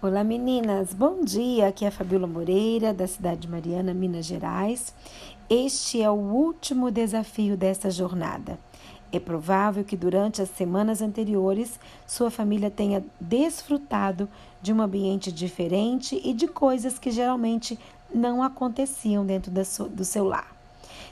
Olá meninas, bom dia. Aqui é a Fabiola Moreira, da cidade de Mariana, Minas Gerais. Este é o último desafio desta jornada. É provável que durante as semanas anteriores sua família tenha desfrutado de um ambiente diferente e de coisas que geralmente não aconteciam dentro do seu lar.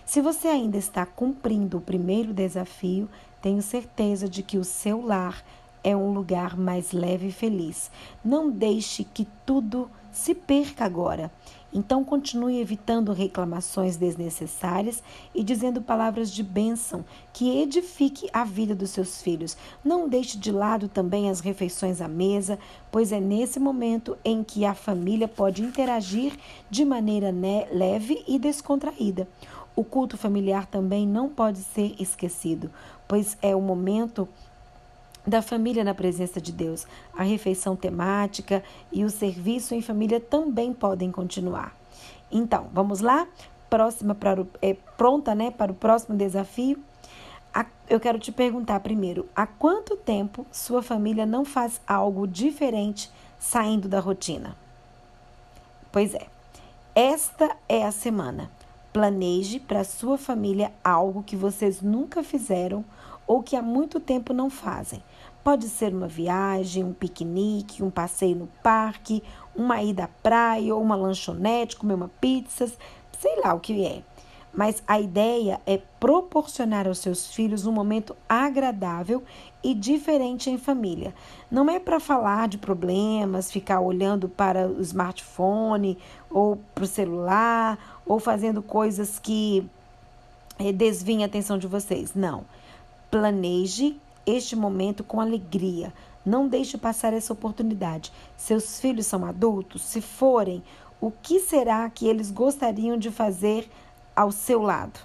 Se você ainda está cumprindo o primeiro desafio, tenho certeza de que o seu lar é um lugar mais leve e feliz. Não deixe que tudo se perca agora. Então continue evitando reclamações desnecessárias e dizendo palavras de bênção que edifique a vida dos seus filhos. Não deixe de lado também as refeições à mesa, pois é nesse momento em que a família pode interagir de maneira leve e descontraída. O culto familiar também não pode ser esquecido, pois é o momento da família na presença de Deus. A refeição temática e o serviço em família também podem continuar. Então, vamos lá? Próxima para o, é, pronta, né, para o próximo desafio? A, eu quero te perguntar primeiro: há quanto tempo sua família não faz algo diferente saindo da rotina? Pois é, esta é a semana. Planeje para sua família algo que vocês nunca fizeram ou que há muito tempo não fazem. Pode ser uma viagem, um piquenique, um passeio no parque, uma ida à praia ou uma lanchonete, comer uma pizza, sei lá o que é. Mas a ideia é proporcionar aos seus filhos um momento agradável e diferente em família. Não é para falar de problemas, ficar olhando para o smartphone ou para o celular ou fazendo coisas que eh, desviem a atenção de vocês. Não. Planeje este momento com alegria. Não deixe passar essa oportunidade. Seus filhos são adultos? Se forem, o que será que eles gostariam de fazer ao seu lado?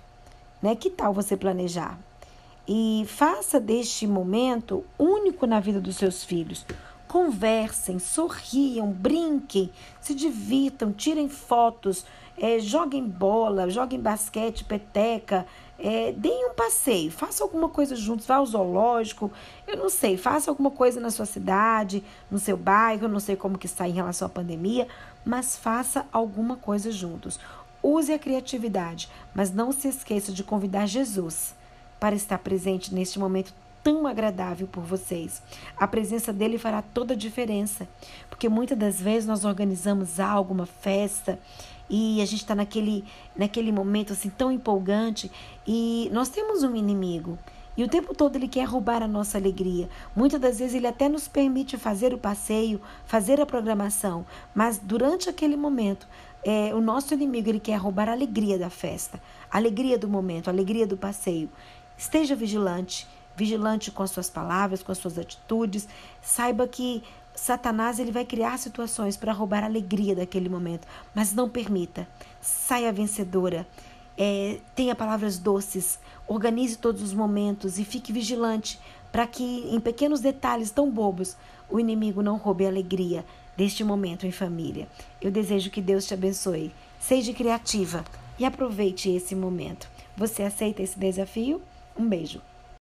Né? Que tal você planejar? E faça deste momento único na vida dos seus filhos. Conversem, sorriam, brinquem, se divirtam, tirem fotos, é, joguem bola, joguem basquete, peteca, é, deem um passeio, faça alguma coisa juntos, vá ao zoológico, eu não sei, faça alguma coisa na sua cidade, no seu bairro, eu não sei como que está em relação à pandemia, mas faça alguma coisa juntos. Use a criatividade, mas não se esqueça de convidar Jesus para estar presente neste momento tão agradável por vocês. A presença dele fará toda a diferença, porque muitas das vezes nós organizamos algo, uma festa, e a gente está naquele, naquele momento assim tão empolgante e nós temos um inimigo. E o tempo todo ele quer roubar a nossa alegria. Muitas das vezes ele até nos permite fazer o passeio, fazer a programação, mas durante aquele momento, é, o nosso inimigo ele quer roubar a alegria da festa, a alegria do momento, a alegria do passeio. Esteja vigilante, vigilante com as suas palavras, com as suas atitudes. Saiba que Satanás ele vai criar situações para roubar a alegria daquele momento, mas não permita. Saia vencedora. É, tenha palavras doces, organize todos os momentos e fique vigilante para que, em pequenos detalhes tão bobos, o inimigo não roube a alegria deste momento em família. Eu desejo que Deus te abençoe. Seja criativa e aproveite esse momento. Você aceita esse desafio? Um beijo.